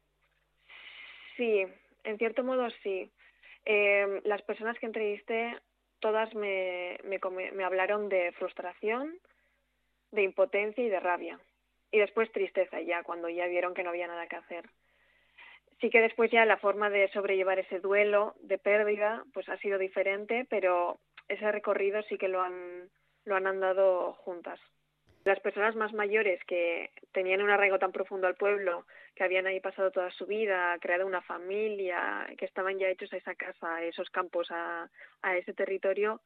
sí, en cierto modo sí. Eh, las personas que entrevisté todas me, me, me, hablaron de frustración, de impotencia y de rabia. Y después tristeza ya, cuando ya vieron que no había nada que hacer. Sí que después ya la forma de sobrellevar ese duelo de pérdida pues ha sido diferente, pero ese recorrido sí que lo han, lo han andado juntas. Las personas más mayores que tenían un arraigo tan profundo al pueblo, que habían ahí pasado toda su vida, creado una familia, que estaban ya hechos a esa casa, a esos campos, a, a ese territorio,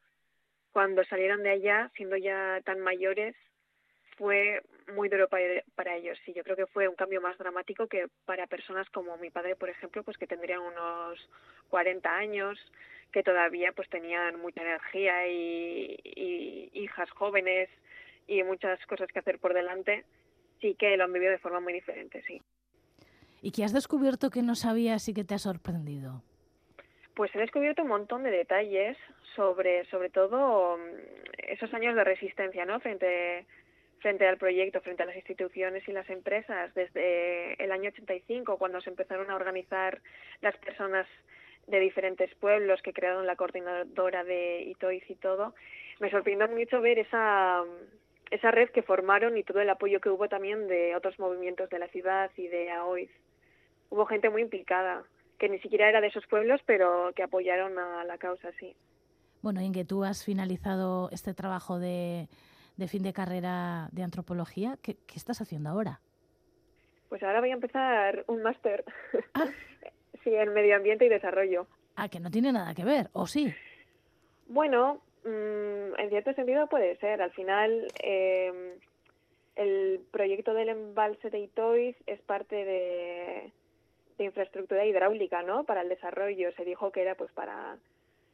cuando salieron de allá, siendo ya tan mayores, fue muy duro para, ellos. Sí, yo creo que fue un cambio más dramático que para personas como mi padre, por ejemplo, pues que tendrían unos 40 años, que todavía pues tenían mucha energía y, y hijas jóvenes y muchas cosas que hacer por delante, sí que lo han vivido de forma muy diferente, sí. ¿Y qué has descubierto que no sabías y que te ha sorprendido? Pues he descubierto un montón de detalles sobre, sobre todo, esos años de resistencia, ¿no? Frente, frente al proyecto, frente a las instituciones y las empresas, desde el año 85, cuando se empezaron a organizar las personas de diferentes pueblos que crearon la coordinadora de ITOIS y todo, me sorprendió mucho ver esa, esa red que formaron y todo el apoyo que hubo también de otros movimientos de la ciudad y de AOIZ. Hubo gente muy implicada, que ni siquiera era de esos pueblos, pero que apoyaron a la causa, sí. Bueno, Inge, tú has finalizado este trabajo de, de fin de carrera de antropología. ¿Qué, ¿Qué, estás haciendo ahora? Pues ahora voy a empezar un máster. Ah. sí, en medio ambiente y desarrollo. Ah, que no tiene nada que ver, ¿o sí? Bueno, en cierto sentido puede ser. Al final, eh, el proyecto del embalse de Itoiz es parte de, de, infraestructura hidráulica, ¿no? Para el desarrollo. Se dijo que era pues para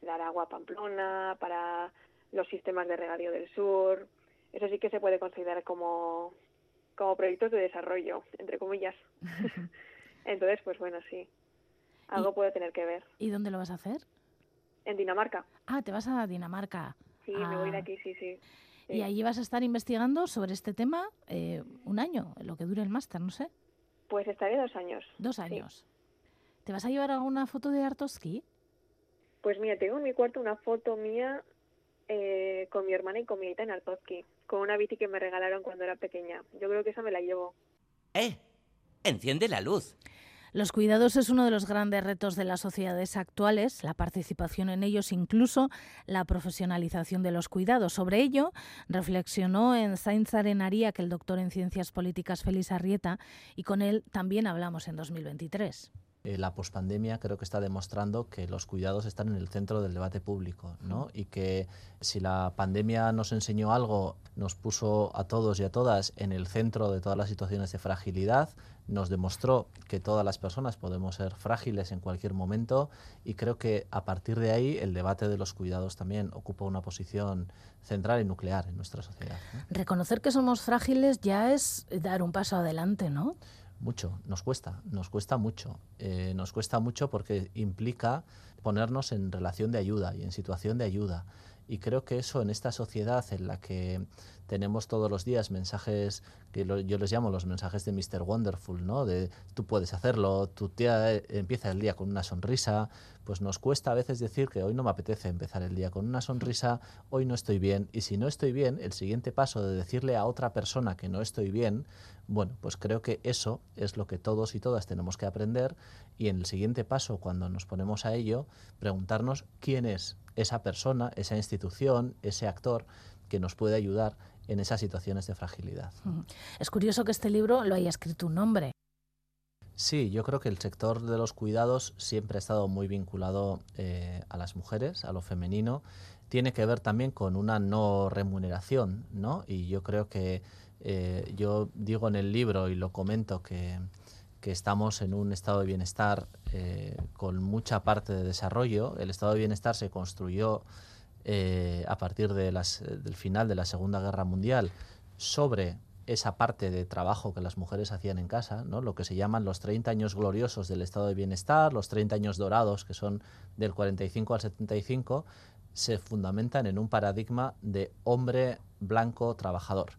dar agua a Pamplona, para los sistemas de regadío del sur. Eso sí que se puede considerar como, como proyectos de desarrollo, entre comillas. Entonces, pues bueno, sí. Algo puede tener que ver. ¿Y dónde lo vas a hacer? En Dinamarca. Ah, te vas a Dinamarca. Sí, me voy de Ah. aquí, sí, sí. Y allí vas a estar investigando sobre este tema eh, un año, lo que dure el máster, no sé. Pues estaré dos años. Dos años. ¿Te vas a llevar alguna foto de Artoski? Pues mira, tengo en mi cuarto una foto mía eh, con mi hermana y con mi hija en Artoski, con una bici que me regalaron cuando era pequeña. Yo creo que esa me la llevo. ¡Eh! Enciende la luz. Los cuidados es uno de los grandes retos de las sociedades actuales, la participación en ellos, incluso la profesionalización de los cuidados. Sobre ello reflexionó en Sainz Arenaría que el doctor en Ciencias Políticas Félix Arrieta y con él también hablamos en 2023. Eh, la pospandemia creo que está demostrando que los cuidados están en el centro del debate público, ¿no? Y que si la pandemia nos enseñó algo, nos puso a todos y a todas en el centro de todas las situaciones de fragilidad, nos demostró que todas las personas podemos ser frágiles en cualquier momento y creo que a partir de ahí el debate de los cuidados también ocupa una posición central y nuclear en nuestra sociedad. ¿no? Reconocer que somos frágiles ya es dar un paso adelante, ¿no? Mucho, nos cuesta, nos cuesta mucho. Eh, nos cuesta mucho porque implica ponernos en relación de ayuda y en situación de ayuda. Y creo que eso en esta sociedad en la que tenemos todos los días mensajes que lo- yo les llamo los mensajes de Mr. Wonderful, ¿no? De tú puedes hacerlo, tu tía eh, empieza el día con una sonrisa, pues nos cuesta a veces decir que hoy no me apetece empezar el día con una sonrisa, hoy no estoy bien, y si no estoy bien, el siguiente paso de decirle a otra persona que no estoy bien, bueno, pues creo que eso es lo que todos y todas tenemos que aprender y en el siguiente paso, cuando nos ponemos a ello, preguntarnos quién es esa persona, esa institución, ese actor que nos puede ayudar en esas situaciones de fragilidad. Es curioso que este libro lo haya escrito un hombre. Sí, yo creo que el sector de los cuidados siempre ha estado muy vinculado eh, a las mujeres, a lo femenino. Tiene que ver también con una no remuneración, ¿no? Y yo creo que eh, yo digo en el libro y lo comento que, que estamos en un estado de bienestar eh, con mucha parte de desarrollo. El estado de bienestar se construyó eh, a partir las, del final de la Segunda Guerra Mundial sobre esa parte de trabajo que las mujeres hacían en casa, ¿no? lo que se llaman los 30 años gloriosos del estado de bienestar, los 30 años dorados, que son del 45 al 75, se fundamentan en un paradigma de hombre blanco trabajador.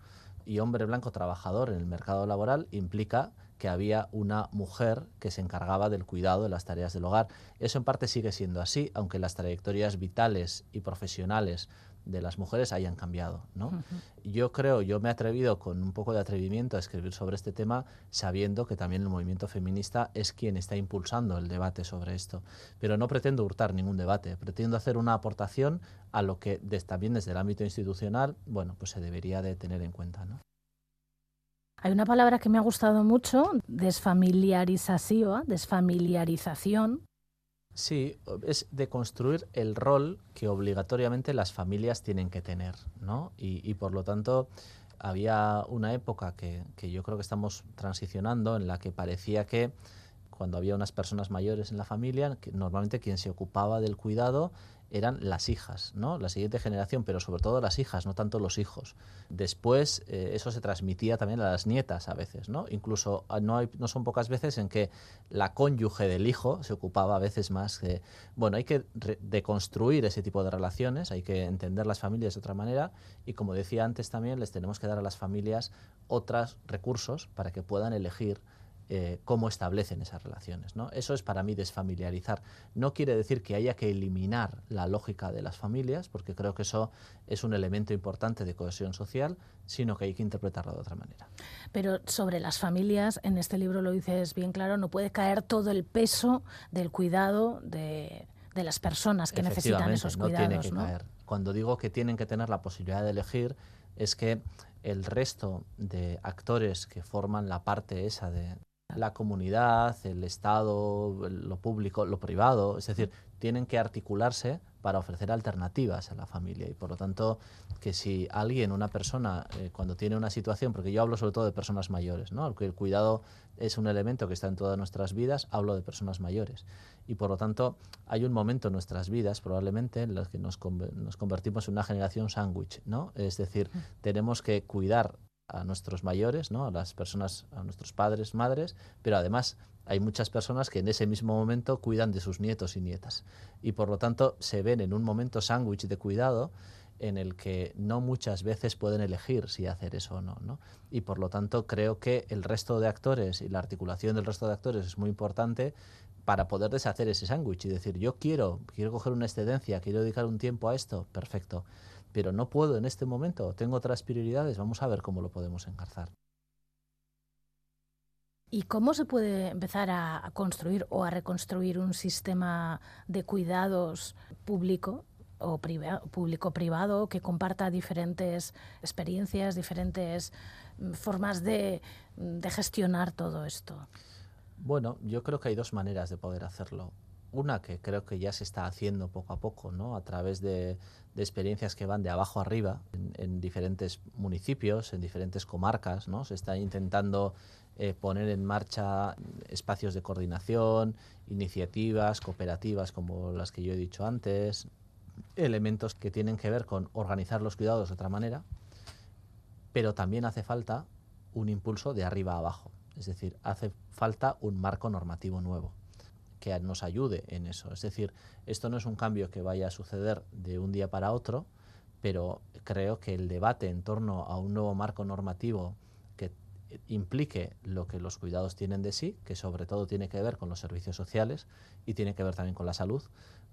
Y hombre blanco trabajador en el mercado laboral implica que había una mujer que se encargaba del cuidado de las tareas del hogar. Eso en parte sigue siendo así, aunque las trayectorias vitales y profesionales de las mujeres hayan cambiado. ¿no? Yo creo, yo me he atrevido con un poco de atrevimiento a escribir sobre este tema, sabiendo que también el movimiento feminista es quien está impulsando el debate sobre esto. Pero no pretendo hurtar ningún debate, pretendo hacer una aportación a lo que des- también desde el ámbito institucional, bueno, pues se debería de tener en cuenta. ¿no? Hay una palabra que me ha gustado mucho, desfamiliarización, desfamiliarización. Sí, es de construir el rol que obligatoriamente las familias tienen que tener, ¿no? Y, por lo tanto había una época que, que yo creo que estamos transicionando en la que parecía que cuando había unas personas mayores en la familia, normalmente quien se ocupaba del cuidado eran las hijas, ¿no? La siguiente generación, pero sobre todo las hijas, no tanto los hijos. Después eh, eso se transmitía también a las nietas a veces, ¿no? Incluso ah, no, hay, no son pocas veces en que la cónyuge del hijo se ocupaba a veces más de... Bueno, hay que deconstruir ese tipo de relaciones, hay que entender las familias de otra manera y como decía antes también, les tenemos que dar a las familias otros recursos para que puedan elegir eh, cómo establecen esas relaciones. ¿no? Eso es para mí desfamiliarizar. No quiere decir que haya que eliminar la lógica de las familias, porque creo que eso es un elemento importante de cohesión social, sino que hay que interpretarlo de otra manera. Pero sobre las familias, en este libro lo dices bien claro, no puede caer todo el peso del cuidado de, de las personas que necesitan esos no cuidados. tiene que ¿no? caer. Cuando digo que tienen que tener la posibilidad de elegir, es que el resto de actores que forman la parte esa de la comunidad, el Estado, lo público, lo privado, es decir, tienen que articularse para ofrecer alternativas a la familia y por lo tanto que si alguien, una persona, eh, cuando tiene una situación, porque yo hablo sobre todo de personas mayores, ¿no? que el cuidado es un elemento que está en todas nuestras vidas, hablo de personas mayores y por lo tanto hay un momento en nuestras vidas probablemente en los que nos, conver- nos convertimos en una generación sándwich, ¿no? Es decir, tenemos que cuidar a nuestros mayores, ¿no? a las personas, a nuestros padres, madres, pero además hay muchas personas que en ese mismo momento cuidan de sus nietos y nietas. Y por lo tanto se ven en un momento sándwich de cuidado en el que no muchas veces pueden elegir si hacer eso o no, no, Y por lo tanto creo que el resto de actores y la articulación del resto de actores es muy importante para poder deshacer ese sándwich y decir, yo quiero, quiero coger una excedencia, quiero dedicar un tiempo a esto, perfecto, pero no puedo en este momento, tengo otras prioridades, vamos a ver cómo lo podemos engarzar. ¿Y cómo se puede empezar a, construir o a reconstruir un sistema de cuidados público o público-privado que comparta diferentes experiencias, diferentes mm, formas de, de gestionar todo esto? Bueno, yo creo que hay dos maneras de poder hacerlo. Una que creo que ya se está haciendo poco a poco, ¿no? A través de, experiencias que van de abajo arriba en, diferentes municipios, en diferentes comarcas, ¿no? Se está intentando eh, poner en marcha espacios de coordinación, iniciativas, cooperativas como las que yo he dicho antes, elementos que tienen que ver con organizar los cuidados de otra manera, pero también hace falta un impulso de arriba a abajo. Es decir, hace falta un marco normativo nuevo que nos ayude en eso. Es decir, esto no es un cambio que vaya a suceder de un día para otro, pero creo que el debate en torno a un nuevo marco normativo que implique lo que los cuidados tienen de sí, que sobre todo tiene que ver con los servicios sociales y tiene que ver también con la salud,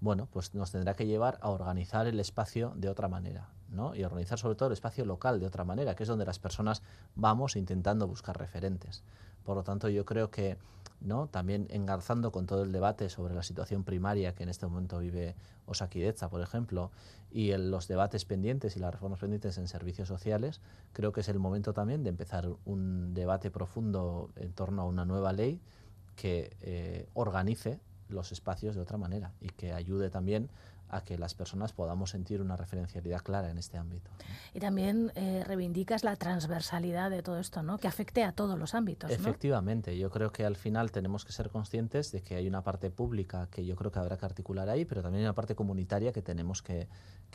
bueno, pues nos tendrá que llevar a organizar el espacio de otra manera, ¿no? Y organizar sobre todo el espacio local de otra manera, que es donde las personas vamos intentando buscar referentes. Por lo tanto, yo creo que ¿no? también engarzando con todo el debate sobre la situación primaria que en este momento vive Osakidecha, por ejemplo, y los debates pendientes y las reformas pendientes en servicios sociales, creo que es el momento también de empezar un debate profundo en torno a una nueva ley que eh, organice los espacios de otra manera y que ayude también a que las personas podamos sentir una referencialidad clara en este ámbito. Y también eh, reivindicas la transversalidad de todo esto, ¿no? que afecte a todos los ámbitos. Efectivamente, yo creo que al final tenemos que ser conscientes de que hay una parte pública que yo creo que habrá que articular ahí, pero también hay una parte comunitaria que tenemos que,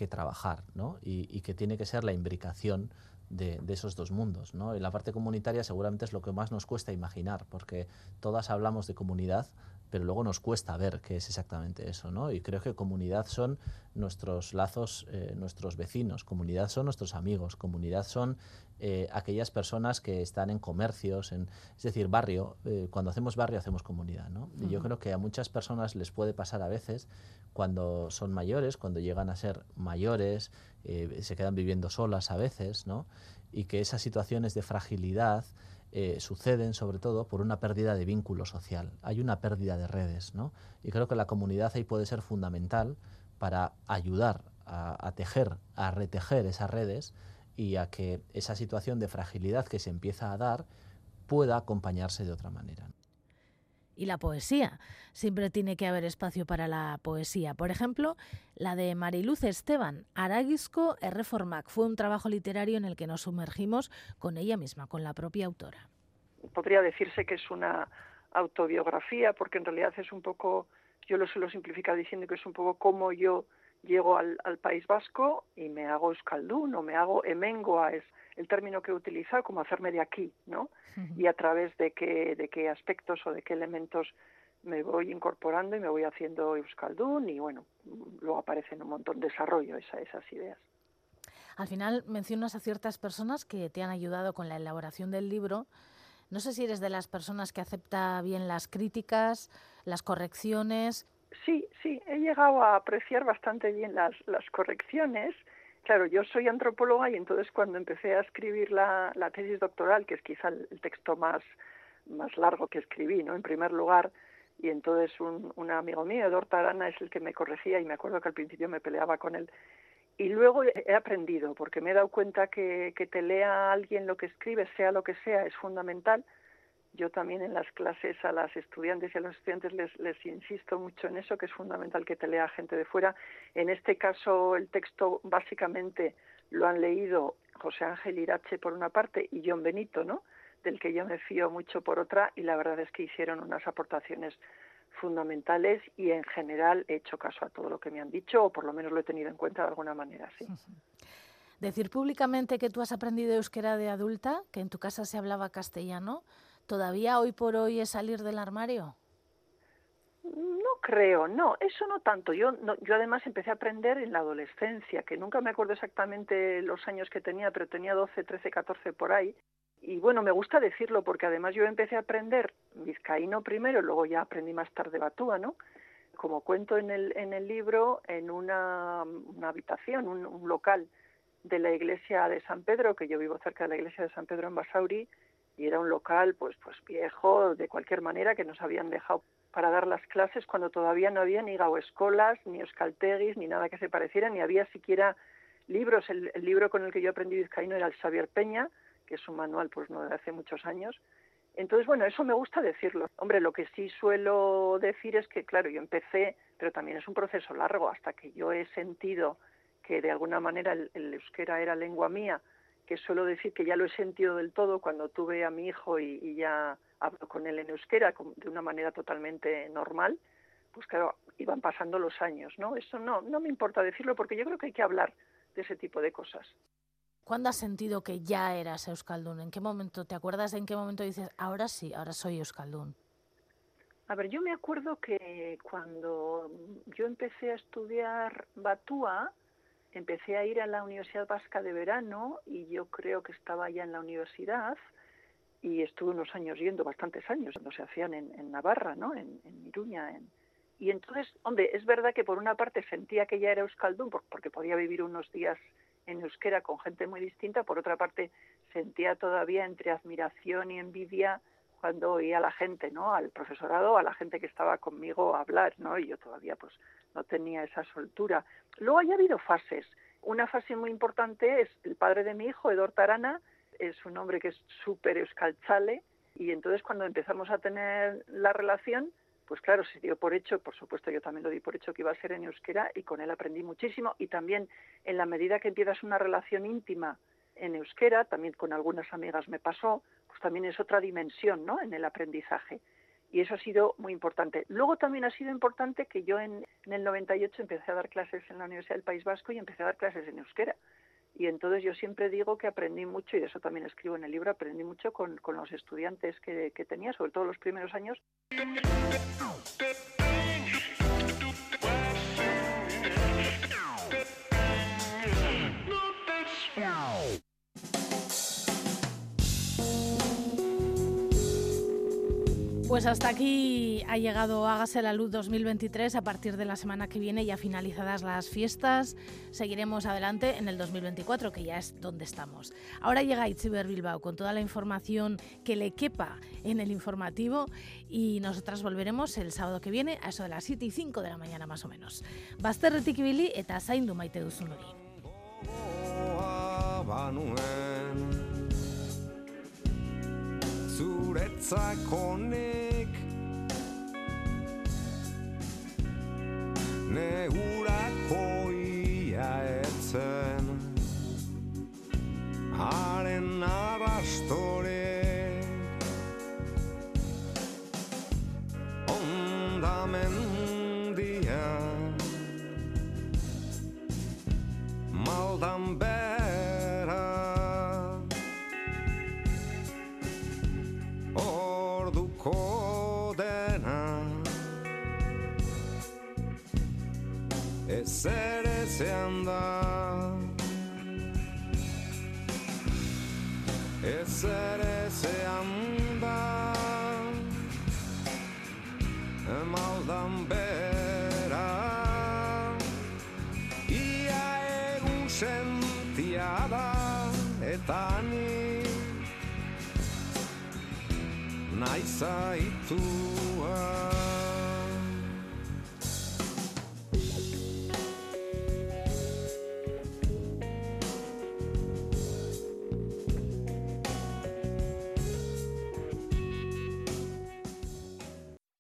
trabajar ¿no? y, que tiene que ser la imbricación de, de, esos dos mundos. ¿no? Y la parte comunitaria seguramente es lo que más nos cuesta imaginar, porque todas hablamos de comunidad, pero luego nos cuesta ver qué es exactamente eso, ¿no? Y creo que comunidad son nuestros lazos, eh, nuestros vecinos, comunidad son nuestros amigos, comunidad son eh, aquellas personas que están en comercios, en, es decir, barrio, eh, cuando hacemos barrio hacemos comunidad, ¿no? Y yo creo que a muchas personas les puede pasar a veces cuando son mayores, cuando llegan a ser mayores, se quedan viviendo solas a veces, ¿no? Y que esas situaciones de fragilidad, eh, suceden sobre todo por una pérdida de vínculo social. Hay una pérdida de redes, ¿no? Y creo que la comunidad ahí puede ser fundamental para ayudar a, tejer, a retejer esas redes y a que esa situación de fragilidad que se empieza a dar pueda acompañarse de otra manera. Y la poesía. Siempre tiene que haber espacio para la poesía. Por ejemplo, la de Mariluz Esteban, Aragisco e Reformac. Fue un trabajo literario en el que nos sumergimos con ella misma, con la propia autora. Podría decirse que es una autobiografía, porque en realidad es un poco, yo lo suelo simplificar diciendo que es un poco como yo llego al, País Vasco y me hago euskaldún o me hago emengoa, es el término que he utilizado, como hacerme de aquí, ¿no? Y a través de qué, de qué aspectos o de qué elementos me voy incorporando y me voy haciendo euskaldún y bueno, luego aparecen un montón de desarrollo esa, esas ideas. Al final mencionas a ciertas personas que te han ayudado con la elaboración del libro. No sé si eres de las personas que acepta bien las críticas, las correcciones. Sí, sí, he llegado a apreciar bastante bien las, las correcciones Claro, yo soy antropóloga y entonces cuando empecé a escribir la, tesis doctoral, que es quizá el, texto más, largo que escribí, ¿no? En primer lugar, y entonces un, amigo mío, Eduardo Arana, es el que me corregía y me acuerdo que al principio me peleaba con él. Y luego he aprendido, porque me he dado cuenta que, que te lea alguien lo que escribe, sea lo que sea, es fundamental yo también en las clases a las estudiantes y a los estudiantes les, insisto mucho en eso, que es fundamental que te lea gente de fuera. En este caso, el texto básicamente lo han leído José Ángel Irache por una parte y John Benito, ¿no? del que yo me fío mucho por otra, y la verdad es que hicieron unas aportaciones fundamentales y en general he hecho caso a todo lo que me han dicho, o por lo menos lo he tenido en cuenta de alguna manera, sí. Decir públicamente que tú has aprendido euskera de adulta, que en tu casa se hablaba castellano, ¿todavía hoy por hoy es salir del armario? No creo, no, eso no tanto. Yo, no, yo además empecé a aprender en la adolescencia, que nunca me acuerdo exactamente los años que tenía, pero tenía 12, 13, 14 por ahí. Y bueno, me gusta decirlo porque además yo empecé a aprender vizcaíno primero, luego ya aprendí más tarde batúa, ¿no? Como cuento en el, en el libro, en una, una habitación, un, un local de la iglesia de San Pedro, que yo vivo cerca de la iglesia de San Pedro en Basauri, y era un local pues pues viejo de cualquier manera que nos habían dejado para dar las clases cuando todavía no había ni escolas ni euskalteguis ni nada que se pareciera ni había siquiera libros. El, el, libro con el que yo aprendí vizcaíno era el Xavier Peña que es un manual pues no de hace muchos años. Entonces bueno eso me gusta decirlo. Hombre lo que sí suelo decir es que claro yo empecé pero también es un proceso largo hasta que yo he sentido que de alguna manera el, el euskera era lengua mía que suelo decir que ya lo he sentido del todo cuando tuve a mi hijo y, y ya hablo con él en euskera de una manera totalmente normal, pues claro, iban pasando los años, ¿no? Eso no, no me importa decirlo porque yo creo que hay que hablar de ese tipo de cosas. ¿Cuándo has sentido que ya eras Euskaldun? ¿En qué momento? ¿Te acuerdas en qué momento dices, ahora sí, ahora soy Euskaldun? A ver, yo me acuerdo que cuando yo empecé a estudiar Batúa, empecé a ir a la Universidad Vasca de verano y yo creo que estaba ya en la universidad y estuve unos años yendo, bastantes años, cuando se hacían en, Navarra, ¿no? En, en Iruña. En... Y entonces, hombre, es verdad que por una parte sentía que ya era Euskaldun porque podía vivir unos días en euskera con gente muy distinta, por otra parte sentía todavía entre admiración y envidia cuando oía a la gente, ¿no? Al profesorado, a la gente que estaba conmigo a hablar, ¿no? Y yo todavía pues no tenía esa soltura. Luego ha habido fases. Una fase muy importante es el padre de mi hijo, Edor Tarana, es un hombre que es súper euskalchale, y entonces cuando empezamos a tener la relación, pues claro, se dio por hecho, por supuesto yo también lo di por hecho que iba a ser en euskera y con él aprendí muchísimo y también en la medida que empiezas una relación íntima en euskera, también con algunas amigas me pasó, pues también es otra dimensión, ¿no? En el aprendizaje. Y eso ha sido muy importante. Luego también ha sido importante que yo en, en el 98 empecé a dar clases en la Universidad del País Vasco y empecé a dar clases en euskera. Y entonces yo siempre digo que aprendí mucho, y eso también escribo en el libro, aprendí mucho con, con los estudiantes que tenía, sobre todo los primeros años. Pues hasta aquí ha llegado Hágase la Luz 2023. A partir de la semana que viene, ya finalizadas las fiestas, seguiremos adelante en el 2024, que ya es donde estamos. Ahora llega Itziber Bilbao con toda la información que le quepa en el informativo y nosotras volveremos el sábado que viene a eso de las 7 y 5 de la mañana más o menos. Eta. Zuretzakonik Neurako ia etzen. Haren arrastore. Ondamendia Maldan bera zer ezean da Ez ere zean da e Maldan bera Ia egun sentia da Eta ni Naiza itua